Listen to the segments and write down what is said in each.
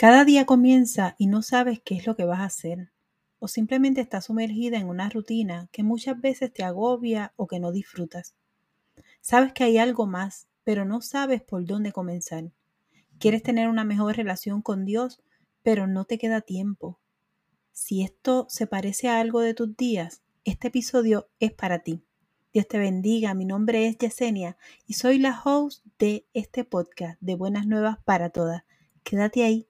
Cada día comienza y no sabes qué es lo que vas a hacer. O simplemente estás sumergida en una rutina que muchas veces te agobia o que no disfrutas. Sabes que hay algo más, pero no sabes por dónde comenzar. Quieres tener una mejor relación con Dios, pero no te queda tiempo. Si esto se parece a algo de tus días, este episodio es para ti. Dios te bendiga, mi nombre es Yesenia y soy la host de este podcast de Buenas Nuevas para Todas. Quédate ahí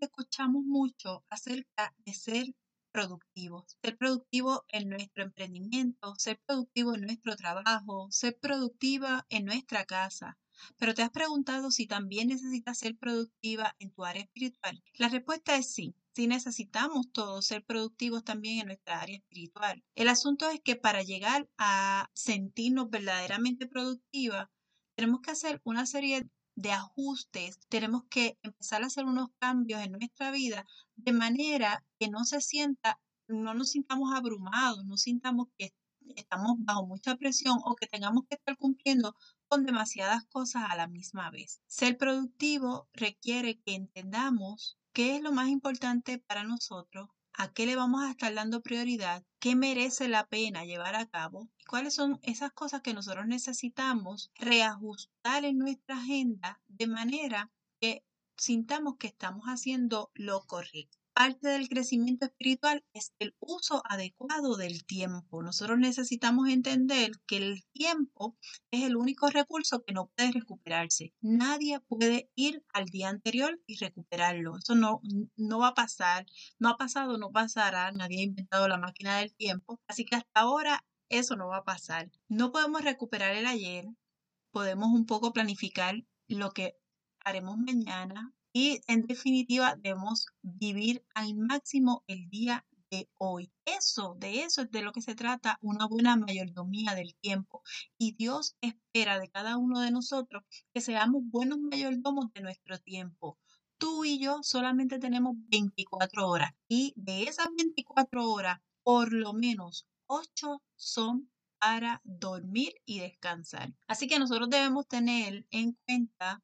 Escuchamos mucho acerca de ser productivos, ser productivo en nuestro emprendimiento, ser productivo en nuestro trabajo, ser productiva en nuestra casa. Pero te has preguntado si también necesitas ser productiva en tu área espiritual. La respuesta es sí. Sí necesitamos todos ser productivos también en nuestra área espiritual. El asunto es que para llegar a sentirnos verdaderamente productiva, tenemos que hacer una serie de ajustes, tenemos que empezar a hacer unos cambios en nuestra vida de manera que no se sienta, no nos sintamos abrumados, no sintamos que estamos bajo mucha presión o que tengamos que estar cumpliendo con demasiadas cosas a la misma vez. Ser productivo requiere que entendamos qué es lo más importante para nosotros, a qué le vamos a estar dando prioridad, qué merece la pena llevar a cabo cuáles son esas cosas que nosotros necesitamos reajustar en nuestra agenda de manera que sintamos que estamos haciendo lo correcto parte del crecimiento espiritual es el uso adecuado del tiempo. Nosotros necesitamos entender que el tiempo es el único recurso que no puede recuperarse. Nadie puede ir al día anterior y recuperarlo. Eso no, no va a pasar. No ha pasado, no pasará. Nadie ha inventado la máquina del tiempo. Así que hasta ahora eso no va a pasar. No podemos recuperar el ayer. Podemos un poco planificar lo que haremos mañana, y en definitiva debemos vivir al máximo el día de hoy. Eso, de eso es de lo que se trata una buena mayordomía del tiempo. Y Dios espera de cada uno de nosotros que seamos buenos mayordomos de nuestro tiempo. Tú y yo solamente tenemos 24 horas y de esas 24 horas, por lo menos 8 son para dormir y descansar. Así que nosotros debemos tener en cuenta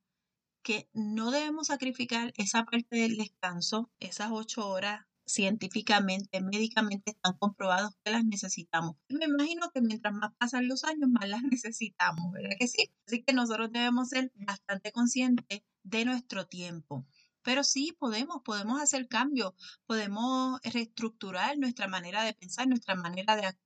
que no debemos sacrificar esa parte del descanso, esas ocho horas científicamente, médicamente están comprobados que las necesitamos. Me imagino que mientras más pasan los años, más las necesitamos, ¿verdad que sí? Así que nosotros debemos ser bastante conscientes de nuestro tiempo. Pero sí podemos, podemos hacer cambios, podemos reestructurar nuestra manera de pensar, nuestra manera de actuar.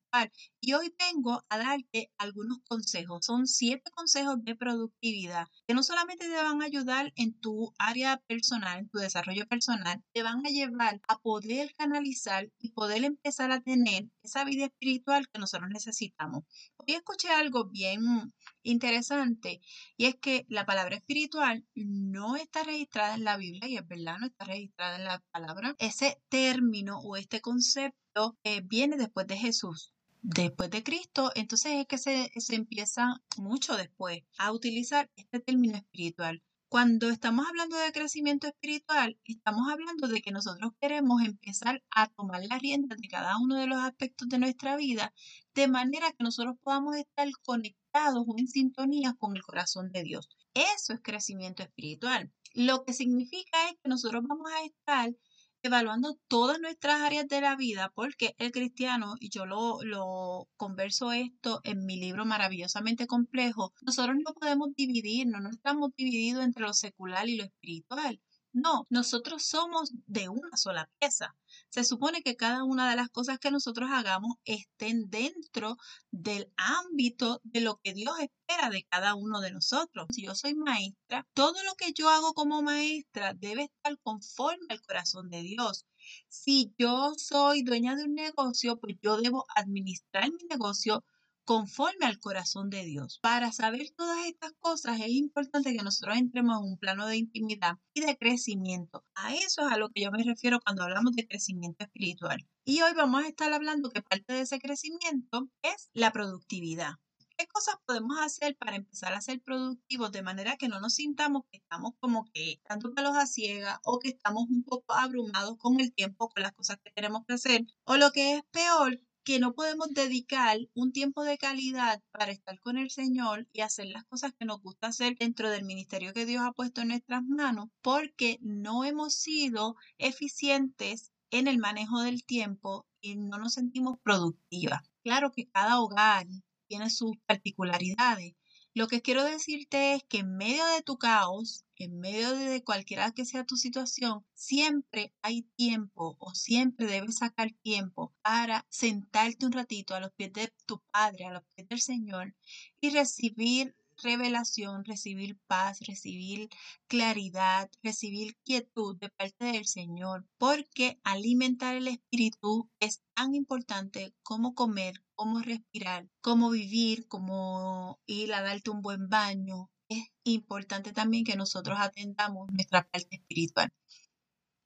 Y hoy vengo a darte algunos consejos. Son siete consejos de productividad que no solamente te van a ayudar en tu área personal, en tu desarrollo personal, te van a llevar a poder canalizar y poder empezar a tener esa vida espiritual que nosotros necesitamos. Hoy escuché algo bien interesante y es que la palabra espiritual no está registrada en la Biblia y es verdad, no está registrada en la palabra. Ese término o este concepto eh, viene después de Jesús. Después de Cristo, entonces es que se, se empieza mucho después a utilizar este término espiritual. Cuando estamos hablando de crecimiento espiritual, estamos hablando de que nosotros queremos empezar a tomar las riendas de cada uno de los aspectos de nuestra vida, de manera que nosotros podamos estar conectados o en sintonía con el corazón de Dios. Eso es crecimiento espiritual. Lo que significa es que nosotros vamos a estar evaluando todas nuestras áreas de la vida, porque el cristiano, y yo lo, lo converso esto en mi libro maravillosamente complejo, nosotros no podemos dividirnos, no estamos divididos entre lo secular y lo espiritual. No, nosotros somos de una sola pieza. Se supone que cada una de las cosas que nosotros hagamos estén dentro del ámbito de lo que Dios espera de cada uno de nosotros. Si yo soy maestra, todo lo que yo hago como maestra debe estar conforme al corazón de Dios. Si yo soy dueña de un negocio, pues yo debo administrar mi negocio conforme al corazón de Dios. Para saber todas estas cosas es importante que nosotros entremos en un plano de intimidad y de crecimiento. A eso es a lo que yo me refiero cuando hablamos de crecimiento espiritual. Y hoy vamos a estar hablando que parte de ese crecimiento es la productividad. ¿Qué cosas podemos hacer para empezar a ser productivos de manera que no nos sintamos que estamos como que dando palos a ciega o que estamos un poco abrumados con el tiempo, con las cosas que tenemos que hacer? O lo que es peor, que no podemos dedicar un tiempo de calidad para estar con el Señor y hacer las cosas que nos gusta hacer dentro del ministerio que Dios ha puesto en nuestras manos porque no hemos sido eficientes en el manejo del tiempo y no nos sentimos productivas. Claro que cada hogar tiene sus particularidades. Lo que quiero decirte es que en medio de tu caos, en medio de cualquiera que sea tu situación, siempre hay tiempo o siempre debes sacar tiempo para sentarte un ratito a los pies de tu Padre, a los pies del Señor y recibir revelación, recibir paz, recibir claridad, recibir quietud de parte del Señor, porque alimentar el espíritu es tan importante como comer, como respirar, como vivir, como ir a darte un buen baño. Es importante también que nosotros atendamos nuestra parte espiritual.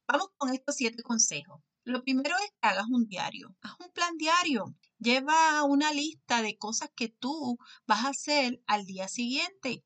Vamos con estos siete consejos. Lo primero es que hagas un diario. Haz un plan diario. Lleva una lista de cosas que tú vas a hacer al día siguiente.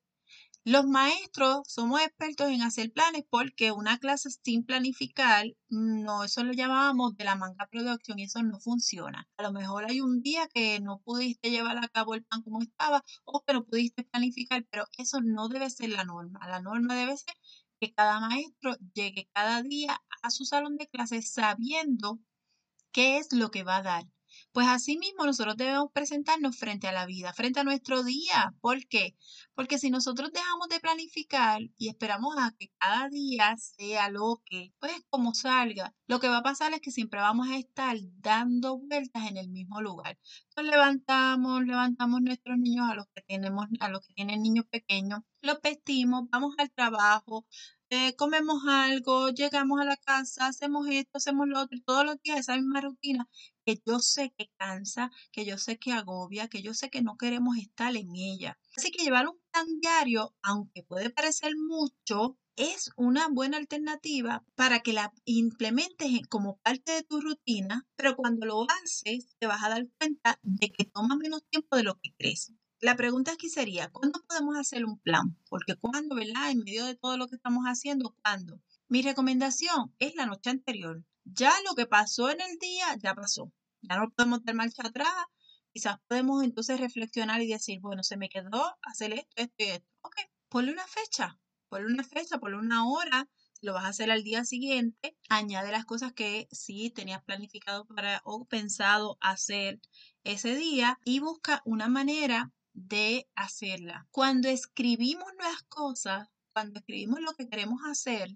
Los maestros somos expertos en hacer planes porque una clase sin planificar, no, eso lo llamábamos de la manga producción y eso no funciona. A lo mejor hay un día que no pudiste llevar a cabo el plan como estaba o que no pudiste planificar, pero eso no debe ser la norma. La norma debe ser que cada maestro llegue cada día a su salón de clases sabiendo qué es lo que va a dar. Pues asimismo nosotros debemos presentarnos frente a la vida, frente a nuestro día. ¿Por qué? Porque si nosotros dejamos de planificar y esperamos a que cada día sea lo que, pues como salga, lo que va a pasar es que siempre vamos a estar dando vueltas en el mismo lugar. Entonces levantamos, levantamos nuestros niños a los que tenemos, a los que tienen niños pequeños, los vestimos, vamos al trabajo, eh, comemos algo, llegamos a la casa, hacemos esto, hacemos lo otro, todos los días esa misma rutina que yo sé que cansa, que yo sé que agobia, que yo sé que no queremos estar en ella. Así que llevar un plan diario, aunque puede parecer mucho, es una buena alternativa para que la implementes como parte de tu rutina, pero cuando lo haces te vas a dar cuenta de que toma menos tiempo de lo que crees. La pregunta aquí sería, ¿cuándo podemos hacer un plan? Porque cuando, ¿verdad? En medio de todo lo que estamos haciendo, ¿cuándo? Mi recomendación es la noche anterior. Ya lo que pasó en el día, ya pasó. Ya no podemos dar marcha atrás. Quizás podemos entonces reflexionar y decir, bueno, se me quedó hacer esto, esto y esto. Ok, ponle una fecha, ponle una fecha, ponle una hora. lo vas a hacer al día siguiente, añade las cosas que sí tenías planificado para o pensado hacer ese día y busca una manera de hacerla. Cuando escribimos las cosas, cuando escribimos lo que queremos hacer,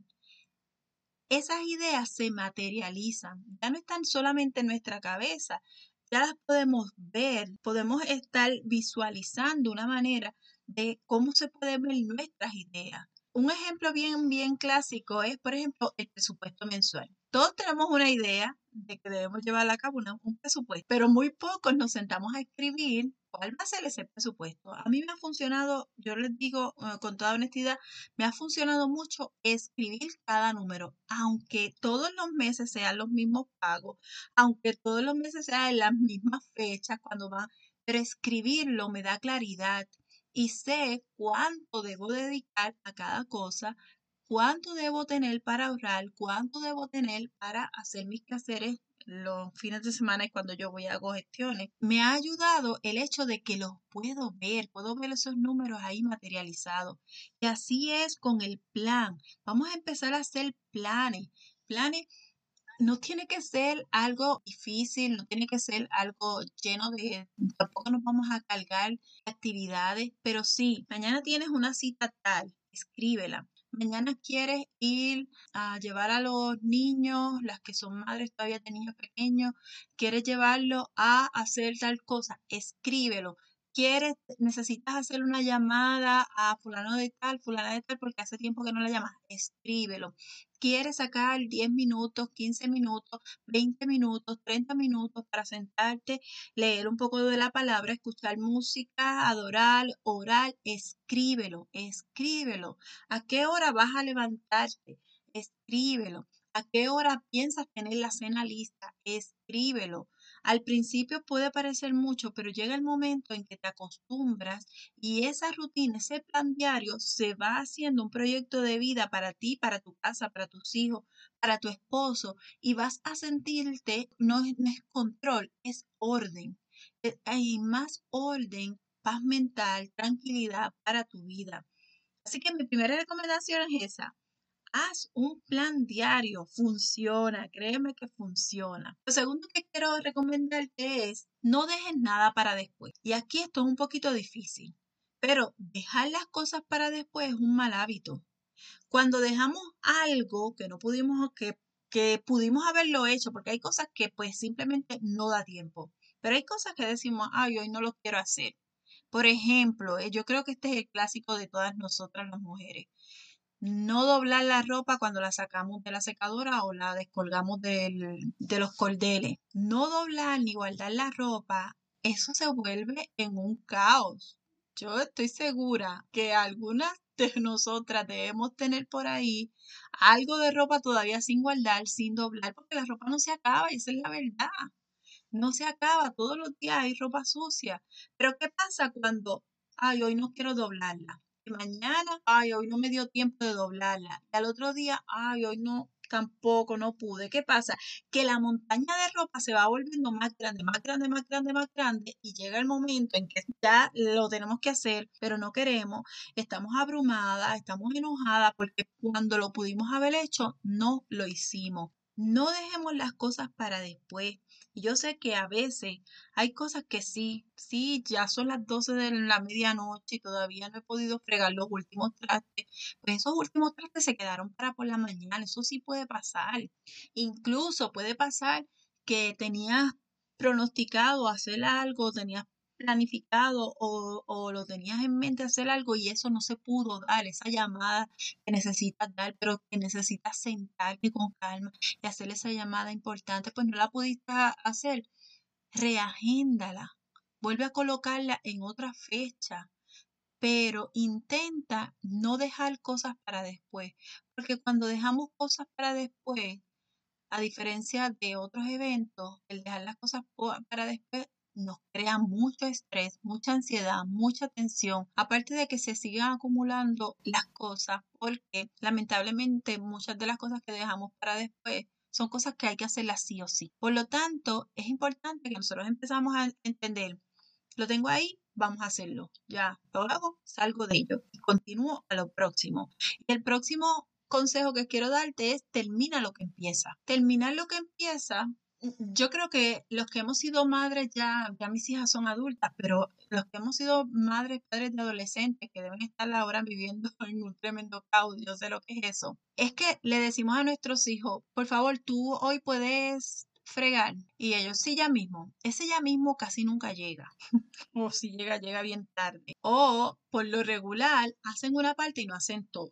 esas ideas se materializan. Ya no están solamente en nuestra cabeza, ya las podemos ver, podemos estar visualizando una manera de cómo se pueden ver nuestras ideas. Un ejemplo bien, bien clásico es, por ejemplo, el presupuesto mensual. Todos tenemos una idea de que debemos llevar a cabo un presupuesto, pero muy pocos nos sentamos a escribir cuál va a ser ese presupuesto. A mí me ha funcionado, yo les digo eh, con toda honestidad, me ha funcionado mucho escribir cada número, aunque todos los meses sean los mismos pagos, aunque todos los meses sean las mismas fechas cuando van, pero escribirlo me da claridad y sé cuánto debo dedicar a cada cosa, cuánto debo tener para ahorrar, cuánto debo tener para hacer mis quehaceres los fines de semana y cuando yo voy a hago gestiones, me ha ayudado el hecho de que los puedo ver, puedo ver esos números ahí materializados. Y así es con el plan. Vamos a empezar a hacer planes. Planes no tiene que ser algo difícil, no tiene que ser algo lleno de, tampoco nos vamos a cargar actividades, pero sí, mañana tienes una cita tal, escríbela mañana quieres ir a llevar a los niños, las que son madres todavía de niños pequeños, quieres llevarlo a hacer tal cosa, escríbelo. Quieres, necesitas hacer una llamada a fulano de tal, fulana de tal, porque hace tiempo que no la llamas, escríbelo. Quieres sacar 10 minutos, 15 minutos, 20 minutos, 30 minutos para sentarte, leer un poco de la palabra, escuchar música, adorar, orar, escríbelo, escríbelo. ¿A qué hora vas a levantarte? Escríbelo. ¿A qué hora piensas tener la cena lista? Escríbelo. Al principio puede parecer mucho, pero llega el momento en que te acostumbras y esa rutina, ese plan diario se va haciendo un proyecto de vida para ti, para tu casa, para tus hijos, para tu esposo y vas a sentirte, no es, control, es orden. Eh, hay más orden, paz mental, tranquilidad para tu vida. Así que mi primera recomendación es esa haz un plan diario, funciona, créeme que funciona. Lo segundo que quiero recomendarte es no dejes nada para después. Y aquí esto es un poquito difícil, pero dejar las cosas para después es un mal hábito. Cuando dejamos algo que no pudimos, que, que pudimos haberlo hecho, porque hay cosas que pues simplemente no da tiempo, pero hay cosas que decimos, ay, hoy no lo quiero hacer. Por ejemplo, eh, yo creo que este es el clásico de todas nosotras las mujeres no doblar la ropa cuando la sacamos de la secadora o la descolgamos de los cordeles. No doblar ni guardar la ropa, eso se vuelve en un caos. Yo estoy segura que algunas de nosotras debemos tener por ahí algo de ropa todavía sin guardar, sin doblar, porque la ropa no se acaba y esa es la verdad. No se acaba, todos los días hay ropa sucia. Pero ¿qué pasa cuando, ay, hoy no quiero doblarla? Mañana, ay, hoy no me dio tiempo de doblarla. Y al otro día, ay, hoy no, tampoco, no pude. ¿Qué pasa? Que la montaña de ropa se va volviendo más grande, más grande, más grande, más grande y llega el momento en que ya lo tenemos que hacer, pero no queremos, estamos abrumadas, estamos enojadas porque cuando lo pudimos haber hecho, no lo hicimos. No dejemos las cosas para después. Y yo sé que a veces hay cosas que sí, sí, ya son las 12 de la medianoche y todavía no he podido fregar los últimos trastes. Pues esos últimos trastes se quedaron para por la mañana. Eso sí puede pasar. Incluso puede pasar que tenías pronosticado hacer algo, tenías planificado o, lo tenías en mente hacer algo y eso no se pudo dar, esa llamada que necesitas dar, pero que necesitas sentarte con calma y hacer esa llamada importante, pues no la pudiste hacer, reagéndala, vuelve a colocarla en otra fecha, pero intenta no dejar cosas para después, porque cuando dejamos cosas para después, a diferencia de otros eventos, el dejar las cosas para después nos crea mucho estrés, mucha ansiedad, mucha tensión, aparte de que se sigan acumulando las cosas, porque lamentablemente muchas de las cosas que dejamos para después son cosas que hay que hacerlas sí o sí. Por lo tanto, es importante que nosotros empezamos a entender, lo tengo ahí, vamos a hacerlo. Ya lo hago, salgo de ello y continúo a lo próximo. Y el próximo consejo que quiero darte es termina lo que empieza. Terminar lo que empieza yo creo que los que hemos sido madres ya, ya mis hijas son adultas, pero los que hemos sido madres, padres de adolescentes que deben estar ahora viviendo en un tremendo caos, yo sé lo que es eso, es que le decimos a nuestros hijos, por favor, tú hoy puedes fregar y ellos sí ya mismo, ese ya mismo casi nunca llega o si llega llega bien tarde o por lo regular hacen una parte y no hacen todo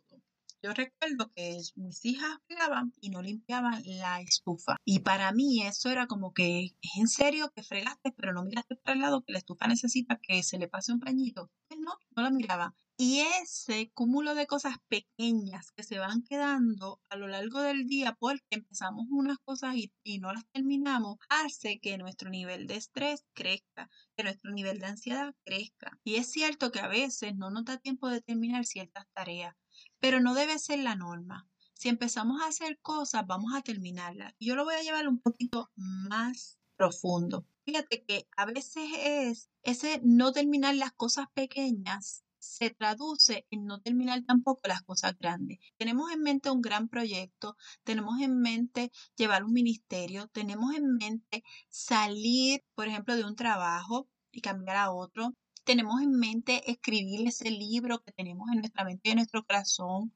yo recuerdo que mis hijas fregaban y no limpiaban la estufa. Y para mí eso era como que, ¿es en serio que fregaste, pero no miraste para el lado que la estufa necesita que se le pase un pañito? Pues no, no la miraba. Y ese cúmulo de cosas pequeñas que se van quedando a lo largo del día porque empezamos unas cosas y, y, no las terminamos, hace que nuestro nivel de estrés crezca, que nuestro nivel de ansiedad crezca. Y es cierto que a veces no nos da tiempo de terminar ciertas tareas, pero no debe ser la norma. Si empezamos a hacer cosas, vamos a terminarlas. Yo lo voy a llevar un poquito más profundo. Fíjate que a veces es ese no terminar las cosas pequeñas se traduce en no terminar tampoco las cosas grandes. Tenemos en mente un gran proyecto, tenemos en mente llevar un ministerio, tenemos en mente salir, por ejemplo, de un trabajo y cambiar a otro, tenemos en mente escribir ese libro que tenemos en nuestra mente y en nuestro corazón.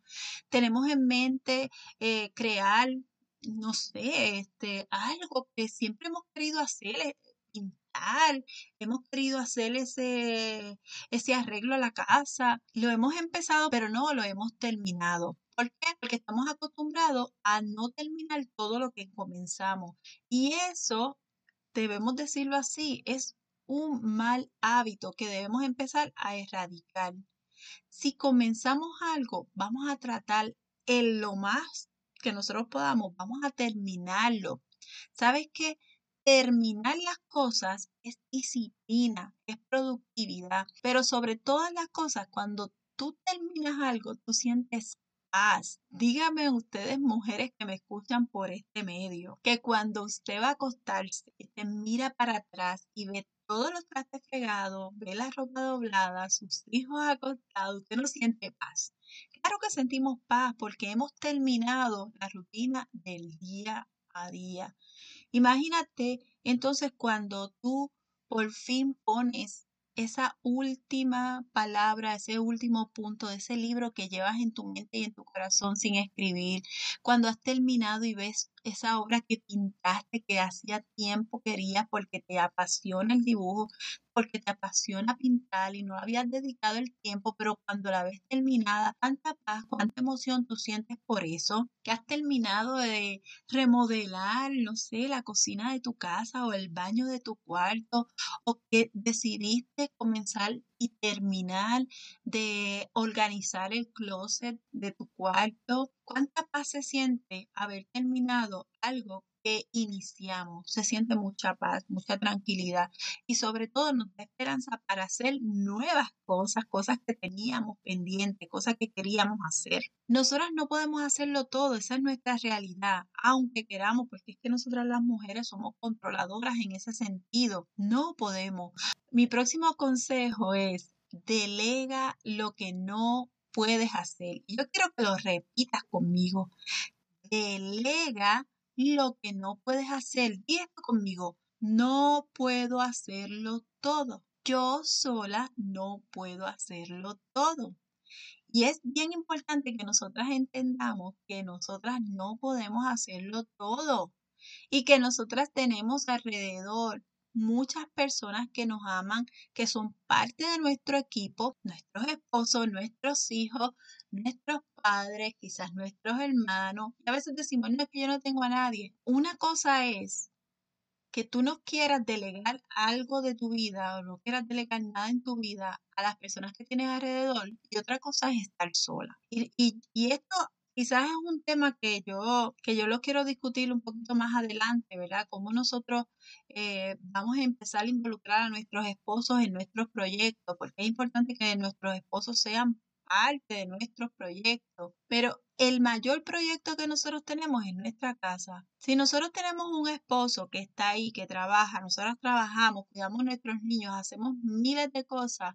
Tenemos en mente eh, crear, no sé, este, algo que siempre hemos querido hacer, eh, pintar hemos querido hacer ese, ese arreglo a la casa, lo hemos empezado, pero no lo hemos terminado. ¿Por qué? Porque estamos acostumbrados a no terminar todo lo que comenzamos. Y eso, debemos decirlo así, es un mal hábito que debemos empezar a erradicar. Si comenzamos algo, vamos a tratar en lo más que nosotros podamos, vamos a terminarlo. ¿Sabes qué? Terminar las cosas es disciplina, es productividad, pero sobre todas las cosas, cuando tú terminas algo, tú sientes paz. Díganme ustedes, mujeres que me escuchan por este medio, que cuando usted va a acostarse, te mira para atrás y ve todos los trastes fregados, ve la ropa doblada, sus hijos acostados, usted no siente paz. Claro que sentimos paz porque hemos terminado la rutina del día a día. Imagínate entonces cuando tú por fin pones esa última palabra, ese último punto de ese libro que llevas en tu mente y en tu corazón sin escribir, cuando has terminado y ves esa obra que pintaste que hacía tiempo querías porque te apasiona el dibujo, porque te apasiona pintar y no habías dedicado el tiempo, pero cuando la ves terminada, tanta paz, cuánta emoción tú sientes por eso, que has terminado de remodelar, no sé, la cocina de tu casa o el baño de tu cuarto, o que decidiste comenzar y terminar de organizar el closet de tu cuarto. ¿Cuánta paz se siente haber terminado algo iniciamos. Se siente mucha paz, mucha tranquilidad y sobre todo nos da esperanza para hacer nuevas cosas, cosas que teníamos pendientes, cosas que queríamos hacer. Nosotras no podemos hacerlo todo, esa es nuestra realidad, aunque queramos, porque es que nosotras las mujeres somos controladoras en ese sentido. No podemos. Mi próximo consejo es delega lo que no puedes hacer. Yo quiero que lo repitas conmigo. Delega lo que no puedes hacer. Di esto conmigo. No puedo hacerlo todo. Yo sola no puedo hacerlo todo. Y es bien importante que nosotras entendamos que nosotras no podemos hacerlo todo y que nosotras tenemos alrededor muchas personas que nos aman, que son parte de nuestro equipo, nuestros esposos, nuestros hijos, nuestros padres, quizás nuestros hermanos. Y a veces decimos, no es que yo no tengo a nadie. Una cosa es que tú no quieras delegar algo de tu vida o no quieras delegar nada en tu vida a las personas que tienes alrededor y otra cosa es estar sola. Y, y, esto quizás es un tema que yo, que yo lo quiero discutir un poquito más adelante, ¿verdad? Cómo nosotros eh, vamos a empezar a involucrar a nuestros esposos en nuestros proyectos, porque es importante que nuestros esposos sean parte de nuestros proyectos, pero el mayor proyecto que nosotros tenemos es nuestra casa. Si nosotros tenemos un esposo que está ahí, que trabaja, nosotros trabajamos, cuidamos a nuestros niños, hacemos miles de cosas,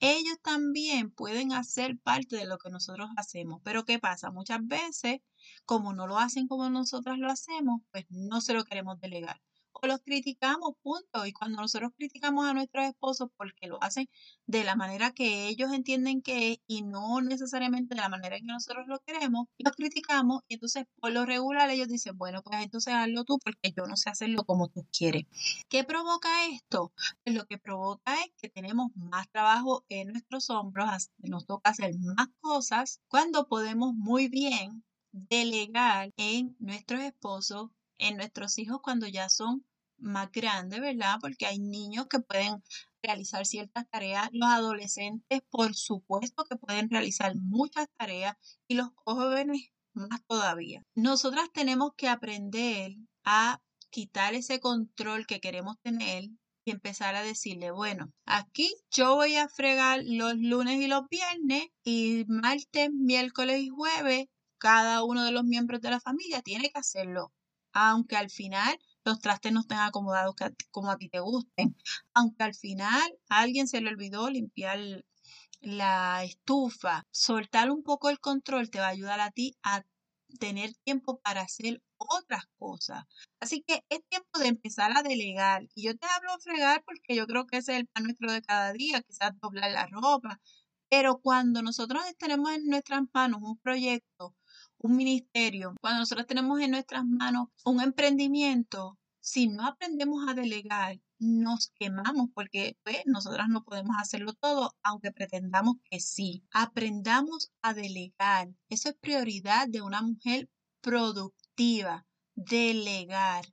ellos también pueden hacer parte de lo que nosotros hacemos. Pero ¿qué pasa? Muchas veces, como no lo hacen como nosotras lo hacemos, pues no se lo queremos delegar o los criticamos, punto. Y cuando nosotros criticamos a nuestros esposos porque lo hacen de la manera que ellos entienden que es y no necesariamente de la manera en que nosotros lo queremos, los criticamos y entonces por lo regular ellos dicen, bueno, pues entonces hazlo tú porque yo no sé hacerlo como tú quieres. ¿Qué provoca esto? Pues lo que provoca es que tenemos más trabajo en nuestros hombros, nos toca hacer más cosas cuando podemos muy bien delegar en nuestros esposos en nuestros hijos cuando ya son más grandes, ¿verdad? Porque hay niños que pueden realizar ciertas tareas, los adolescentes, por supuesto, que pueden realizar muchas tareas y los jóvenes más todavía. Nosotras tenemos que aprender a quitar ese control que queremos tener y empezar a decirle, bueno, aquí yo voy a fregar los lunes y los viernes y martes, miércoles y jueves, cada uno de los miembros de la familia tiene que hacerlo aunque al final los trastes no estén acomodados como a ti te gusten, aunque al final a alguien se le olvidó limpiar la estufa, soltar un poco el control te va a ayudar a ti a tener tiempo para hacer otras cosas. Así que es tiempo de empezar a delegar. Y yo te hablo fregar porque yo creo que ese es el pan nuestro de cada día, quizás doblar la ropa. Pero cuando nosotros tenemos en nuestras manos un proyecto un ministerio, cuando nosotros tenemos en nuestras manos un emprendimiento, si no aprendemos a delegar, nos quemamos porque pues, nosotras no podemos hacerlo todo, aunque pretendamos que sí. Aprendamos a delegar. Eso es prioridad de una mujer productiva. Delegar.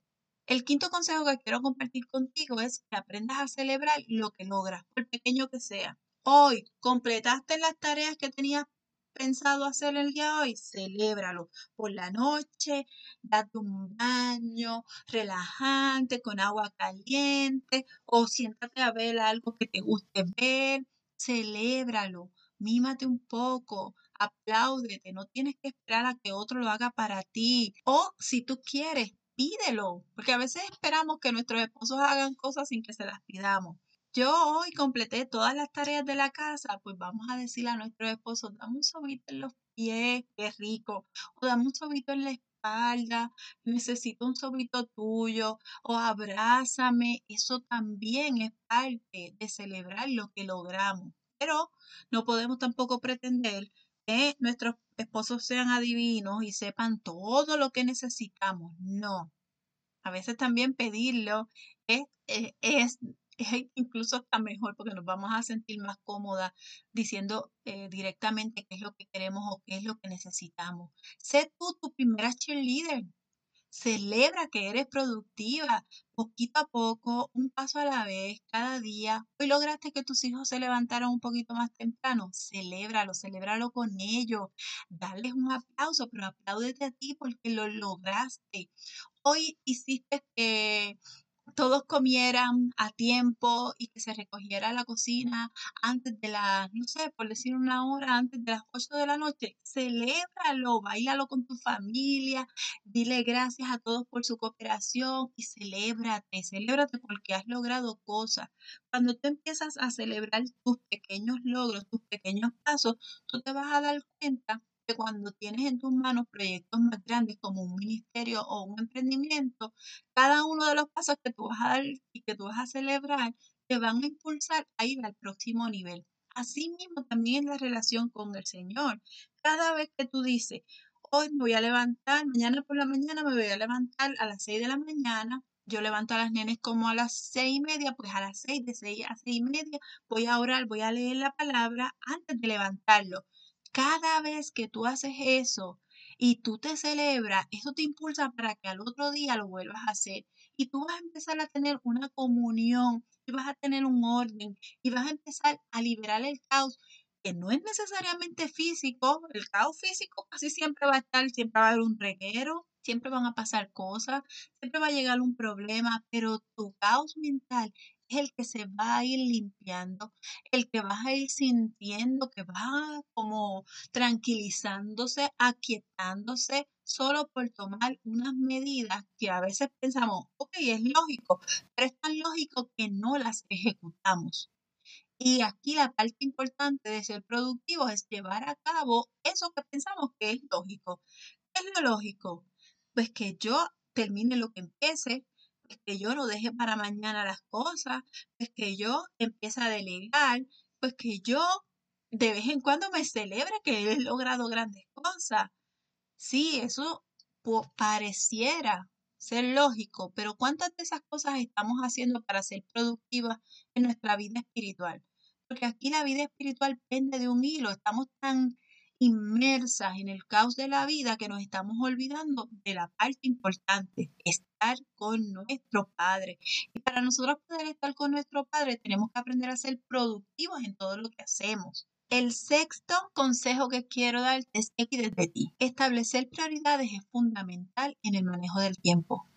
El quinto consejo que quiero compartir contigo es que aprendas a celebrar lo que logras, por pequeño que sea. Hoy completaste las tareas que tenías pensado hacer el día de hoy, celébralo por la noche, date un baño relajante con agua caliente o siéntate a ver algo que te guste ver, celébralo, mímate un poco, apláudete, no tienes que esperar a que otro lo haga para ti o si tú quieres, pídelo, porque a veces esperamos que nuestros esposos hagan cosas sin que se las pidamos yo hoy completé todas las tareas de la casa, pues vamos a decirle a nuestro esposo, dame un sobito en los pies, qué rico, o dame un sobito en la espalda, necesito un sobito tuyo, o abrázame, eso también es parte de celebrar lo que logramos. Pero no podemos tampoco pretender que nuestros esposos sean adivinos y sepan todo lo que necesitamos. No. A veces también pedirlo es, es incluso hasta mejor porque nos vamos a sentir más cómodas diciendo eh, directamente qué es lo que queremos o qué es lo que necesitamos. Sé tú tu primera cheerleader. Celebra que eres productiva, poquito a poco, un paso a la vez, cada día. Hoy lograste que tus hijos se levantaran un poquito más temprano. Celébralo, celébralo con ellos. Darles un aplauso, pero apláudete a ti porque lo lograste. Hoy hiciste que todos comieran a tiempo y que se recogiera la cocina antes de las, no sé, por decir una hora antes de las 8 de la noche, celébralo, bailalo con tu familia, dile gracias a todos por su cooperación y celébrate, celébrate porque has logrado cosas. Cuando tú empiezas a celebrar tus pequeños logros, tus pequeños pasos, tú te vas a dar cuenta que cuando tienes en tus manos proyectos más grandes como un ministerio o un emprendimiento, cada uno de los pasos que tú vas a dar y que tú vas a celebrar te van a impulsar a ir al próximo nivel. Asimismo, también la relación con el Señor. Cada vez que tú dices, hoy me voy a levantar, mañana por la mañana me voy a levantar a las 6 de la mañana, yo levanto a las nenes como a las seis y media, pues a las seis, de seis a seis y media, voy a orar, voy a leer la palabra antes de levantarlo. Cada vez que tú haces eso y tú te celebras, eso te impulsa para que al otro día lo vuelvas a hacer. Y tú vas a empezar a tener una comunión y vas a tener un orden y vas a empezar a liberar el caos que no es necesariamente físico, el caos físico casi siempre va a estar, siempre va a haber un reguero, siempre van a pasar cosas, siempre va a llegar un problema, pero tu caos mental es el que se va a ir limpiando, el que vas a ir sintiendo que va como tranquilizándose, aquietándose, solo por tomar unas medidas que a veces pensamos, ok, es lógico, pero es tan lógico que no las ejecutamos. Y aquí la parte importante de ser productivo es llevar a cabo eso que pensamos que es lógico. ¿Qué es lo lógico? Pues que yo termine lo que empiece, pues que yo no deje para mañana las cosas, pues que yo empiece a delegar, pues que yo de vez en cuando me celebre que he logrado grandes cosas. Sí, eso pareciera ser lógico, pero ¿cuántas de esas cosas estamos haciendo para ser productivas en nuestra vida espiritual? Porque aquí la vida espiritual pende de un hilo, estamos tan inmersas en el caos de la vida que nos estamos olvidando de la parte importante, estar con nuestro Padre. Y para nosotros poder estar con nuestro Padre tenemos que aprender a ser productivos en todo lo que hacemos. El sexto consejo que quiero darte es que de ti. Establecer prioridades es fundamental en el manejo del tiempo.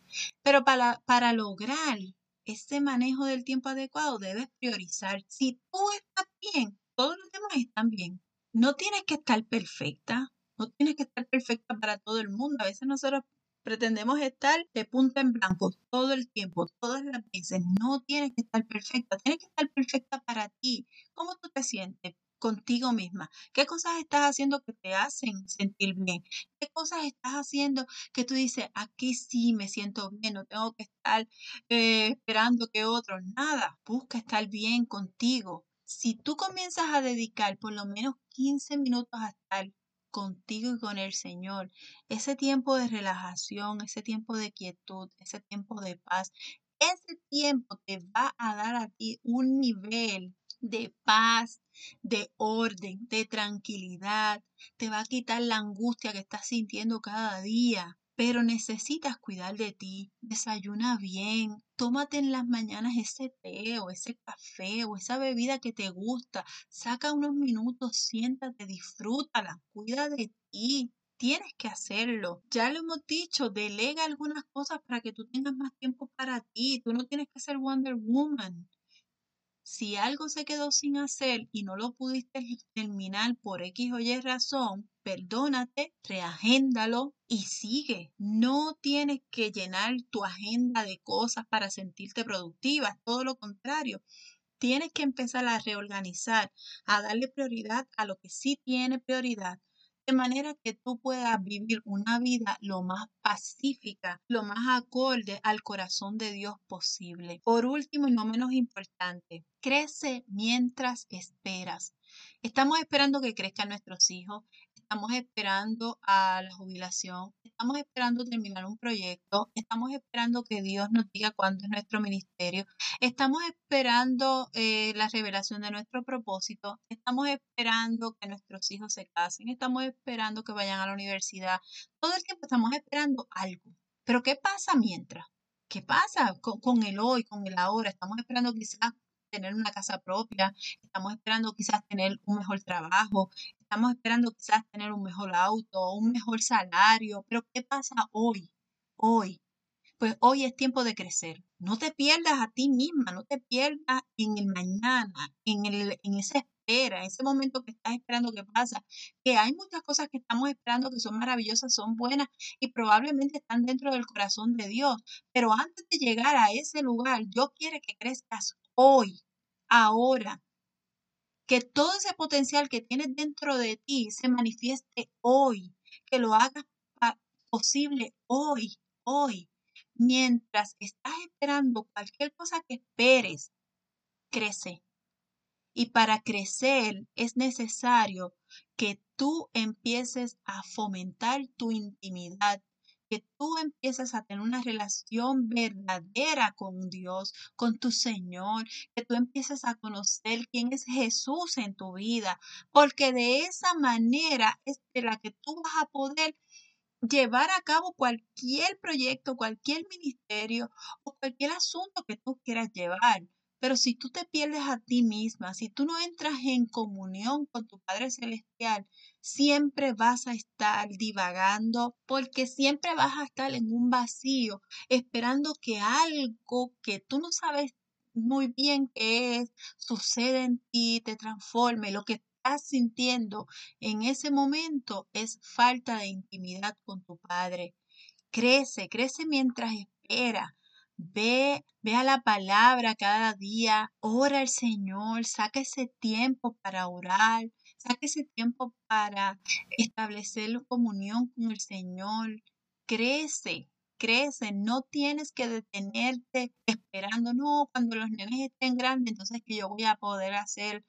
Pero para, para lograr ese manejo del tiempo adecuado debes priorizar. Si tú estás bien, todos los demás están bien no tienes que estar perfecta, no tienes que estar perfecta para todo el mundo. A veces nosotros pretendemos estar de punta en blanco todo el tiempo, todas las veces. No tienes que estar perfecta, tienes que estar perfecta para ti. ¿Cómo tú te sientes? contigo misma. ¿Qué cosas estás haciendo que te hacen sentir bien? ¿Qué cosas estás haciendo que tú dices, aquí sí me siento bien, no tengo que estar eh, esperando que otros, nada, busca estar bien contigo si tú comienzas a dedicar por lo menos 15 minutos a estar contigo y con el Señor. Ese tiempo de relajación, ese tiempo de quietud, ese tiempo de paz, ese tiempo te va a dar a ti un nivel de paz, de orden, de tranquilidad. Te va a quitar la angustia que estás sintiendo cada día. Pero necesitas cuidar de ti. Desayuna bien. Tómate en las mañanas ese té o ese café o esa bebida que te gusta. Saca unos minutos, siéntate, disfrútala. Cuida de ti. Tienes que hacerlo. Ya lo hemos dicho, delega algunas cosas para que tú tengas más tiempo para ti. Tú no tienes que ser Wonder Woman. Si algo se quedó sin hacer y no lo pudiste terminar por X o Y razón, perdónate, reagéndalo y sigue. No tienes que llenar tu agenda de cosas para sentirte productiva, todo lo contrario. Tienes que empezar a reorganizar, a darle prioridad a lo que sí tiene prioridad de manera que tú puedas vivir una vida lo más pacífica, lo más acorde al corazón de Dios posible. Por último y no menos importante, crece mientras esperas. Estamos esperando que crezcan nuestros hijos, estamos esperando a la jubilación, estamos esperando terminar un proyecto, estamos esperando que Dios nos diga cuándo es nuestro ministerio, estamos esperando eh, la revelación de nuestro propósito, estamos esperando que nuestros hijos se casen, estamos esperando que vayan a la universidad, todo el tiempo estamos esperando algo. Pero ¿qué pasa mientras? ¿Qué pasa con, con el hoy, con el ahora? Estamos esperando quizás tener una casa propia, estamos esperando quizás tener un mejor trabajo, estamos esperando quizás tener un mejor auto, un mejor salario, pero ¿qué pasa hoy? Hoy. Pues hoy es tiempo de crecer. No te pierdas a ti misma, no te pierdas en el mañana, en, el, en esa espera, en ese momento que estás esperando que pasa, que hay muchas cosas que estamos esperando que son maravillosas, son buenas y probablemente están dentro del corazón de Dios. Pero antes de llegar a ese lugar, yo quiero que crezcas hoy, ahora, que todo ese potencial que tienes dentro de ti se manifieste hoy, que lo hagas posible hoy, hoy. Mientras estás esperando cualquier cosa que esperes, crece. Y para crecer es necesario que tú empieces a fomentar tu intimidad que tú empieces a tener una relación verdadera con Dios, con tu Señor, que tú empieces a conocer quién es Jesús en tu vida, porque de esa manera es de la que tú vas a poder llevar a cabo cualquier proyecto, cualquier ministerio o cualquier asunto que tú quieras llevar. Pero si tú te pierdes a ti misma, si tú no entras en comunión con tu Padre Celestial, siempre vas a estar divagando porque siempre vas a estar en un vacío, esperando que algo que tú no sabes muy bien qué es, suceda en ti, te transforme. Lo que estás sintiendo en ese momento es falta de intimidad con tu Padre. Crece, crece mientras espera. Ve, ve a la palabra cada día, ora al Señor, saca ese tiempo para orar, saca ese tiempo para establecer comunión con el Señor. Crece, crece, no tienes que detenerte esperando, no, cuando los nenes estén grandes, entonces que yo voy a poder hacer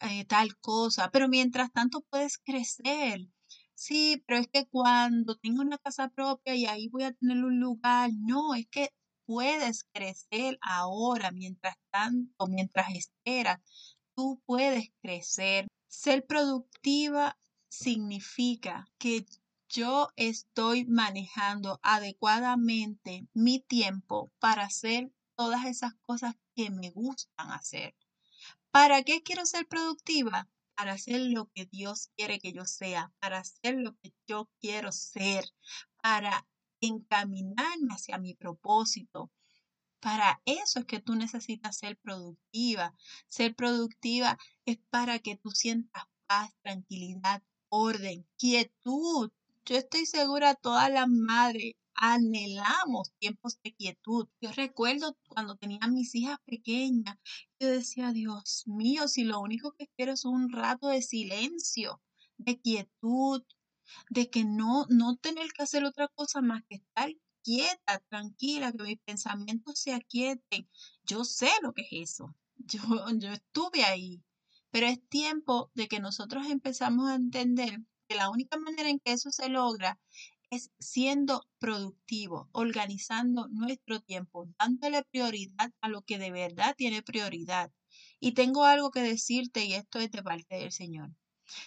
eh, tal cosa, pero mientras tanto puedes crecer. Sí, pero es que cuando tengo una casa propia y ahí voy a tener un lugar, no, es que puedes crecer ahora, mientras tanto, mientras esperas, tú puedes crecer. Ser productiva significa que yo estoy manejando adecuadamente mi tiempo para hacer todas esas cosas que me gustan hacer. ¿Para qué quiero ser productiva? Para hacer lo que Dios quiere que yo sea, para hacer lo que yo quiero ser, para encaminarme hacia mi propósito. Para eso es que tú necesitas ser productiva. Ser productiva es para que tú sientas paz, tranquilidad, orden, quietud. Yo estoy segura, todas las madres anhelamos tiempos de quietud. Yo recuerdo cuando tenía mis hijas pequeñas, yo decía, Dios mío, si lo único que quiero es un rato de silencio, de quietud, de que no, no tener que hacer otra cosa más que estar quieta, tranquila, que mis pensamientos se aquieten. Yo sé lo que es eso. Yo, yo estuve ahí. Pero es tiempo de que nosotros empezamos a entender que la única manera en que eso se logra es siendo productivo, organizando nuestro tiempo, dándole prioridad a lo que de verdad tiene prioridad. Y tengo algo que decirte y esto es de parte del Señor.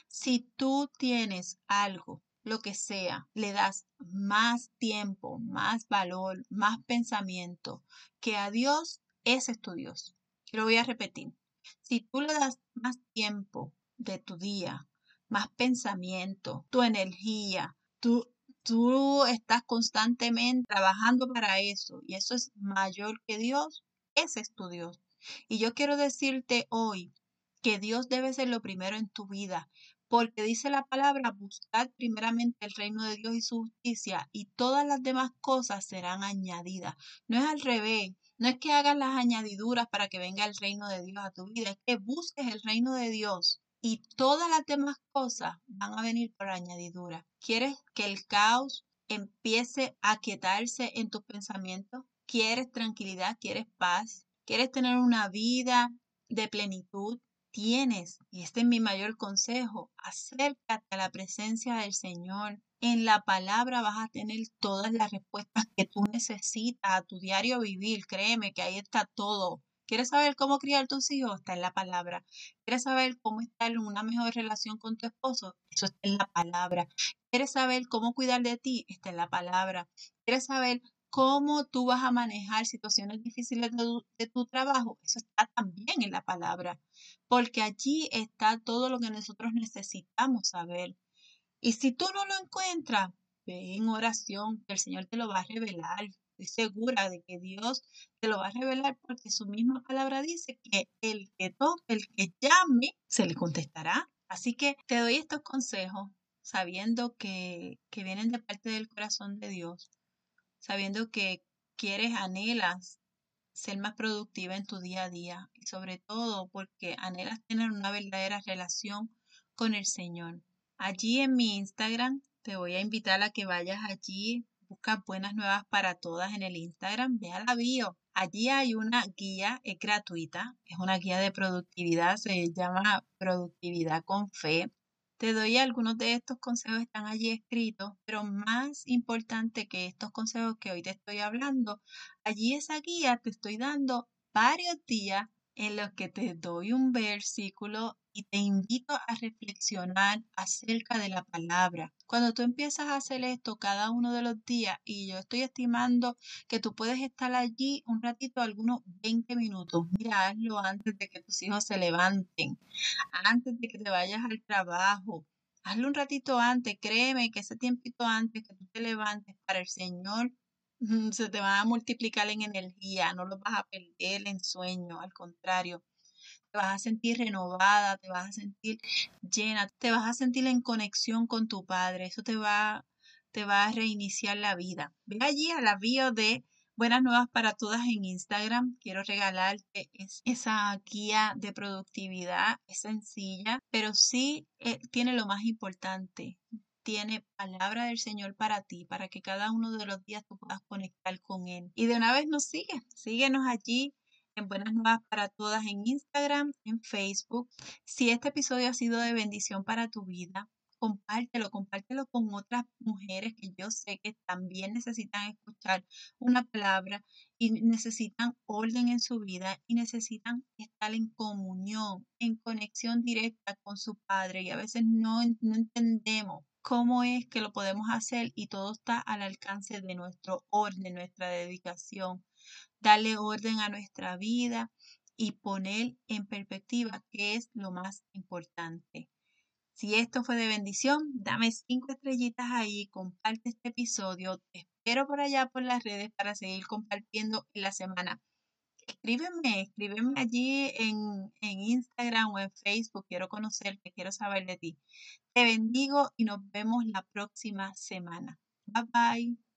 Si tú tienes algo, lo que sea, le das más tiempo, más valor, más pensamiento que a Dios, ese es tu Dios. Lo voy a repetir. Si tú le das más tiempo de tu día, más pensamiento, tu energía, tú, tú estás constantemente trabajando para eso y eso es mayor que Dios, ese es tu Dios. Y yo quiero decirte hoy que Dios debe ser lo primero en tu vida, porque dice la palabra, buscar primeramente el reino de Dios y su justicia y todas las demás cosas serán añadidas. No es al revés, no es que hagas las añadiduras para que venga el reino de Dios a tu vida, es que busques el reino de Dios y todas las demás cosas van a venir por añadidura. ¿Quieres que el caos empiece a quietarse en tus pensamientos? ¿Quieres tranquilidad? ¿Quieres paz? ¿Quieres tener una vida de plenitud? Tienes, y este es mi mayor consejo, acércate a la presencia del Señor. En la palabra vas a tener todas las respuestas que tú necesitas a tu diario vivir. Créeme que ahí está todo. ¿Quieres saber cómo criar tus hijos? Está en la palabra. ¿Quieres saber cómo estar en una mejor relación con tu esposo? Eso está en la palabra. ¿Quieres saber cómo cuidar de ti? Está en la palabra. ¿Quieres saber cómo tú vas a manejar situaciones difíciles de tu, trabajo? Eso está también en la palabra. Porque allí está todo lo que nosotros necesitamos saber. Y si tú no lo encuentras, ve en oración, que el Señor te lo va a revelar segura de que Dios te lo va a revelar porque su misma palabra dice que el que toque, el que llame, se le contestará. Así que te doy estos consejos sabiendo que, que vienen de parte del corazón de Dios, sabiendo que quieres, anhelas ser más productiva en tu día a día y sobre todo porque anhelas tener una verdadera relación con el Señor. Allí en mi Instagram te voy a invitar a que vayas allí busca buenas nuevas para todas en el Instagram, ve la bio. Allí hay una guía, es gratuita, es una guía de productividad, se llama Productividad con Fe. Te doy algunos de estos consejos, están allí escritos, pero más importante que estos consejos que hoy te estoy hablando, allí esa guía te estoy dando varios días en los que te doy un versículo y te invito a reflexionar acerca de la palabra. Cuando tú empiezas a hacer esto cada uno de los días y yo estoy estimando que tú puedes estar allí un ratito, algunos 20 minutos, mira, hazlo antes de que tus hijos se levanten, antes de que te vayas al trabajo. Hazlo un ratito antes, créeme que ese tiempito antes que tú te levantes para el Señor se te va a multiplicar en energía, no lo vas a perder en sueño, al contrario, te vas a sentir renovada, te vas a sentir llena, te vas a sentir en conexión con tu Padre. Eso te va, te va a reiniciar la vida. Ve allí a la bio de Buenas Nuevas para Todas en Instagram. Quiero regalarte esa guía de productividad. Es sencilla, pero sí eh, tiene lo más importante. Tiene palabra del Señor para ti, para que cada uno de los días tú puedas conectar con Él. Y de una vez nos sigue, síguenos allí en Buenas Nuevas para Todas en Instagram, en Facebook. Si este episodio ha sido de bendición para tu vida, compártelo, compártelo con otras mujeres que yo sé que también necesitan escuchar una palabra y necesitan orden en su vida y necesitan estar en comunión, en conexión directa con su Padre y a veces no, no entendemos cómo es que lo podemos hacer y todo está al alcance de nuestro orden, nuestra dedicación darle orden a nuestra vida y poner en perspectiva qué es lo más importante. Si esto fue de bendición, dame cinco estrellitas ahí, comparte este episodio. Te espero por allá por las redes para seguir compartiendo en la semana. Escríbeme, escríbeme allí en, en Instagram o en Facebook. Quiero conocerte, quiero saber de ti. Te bendigo y nos vemos la próxima semana. Bye bye.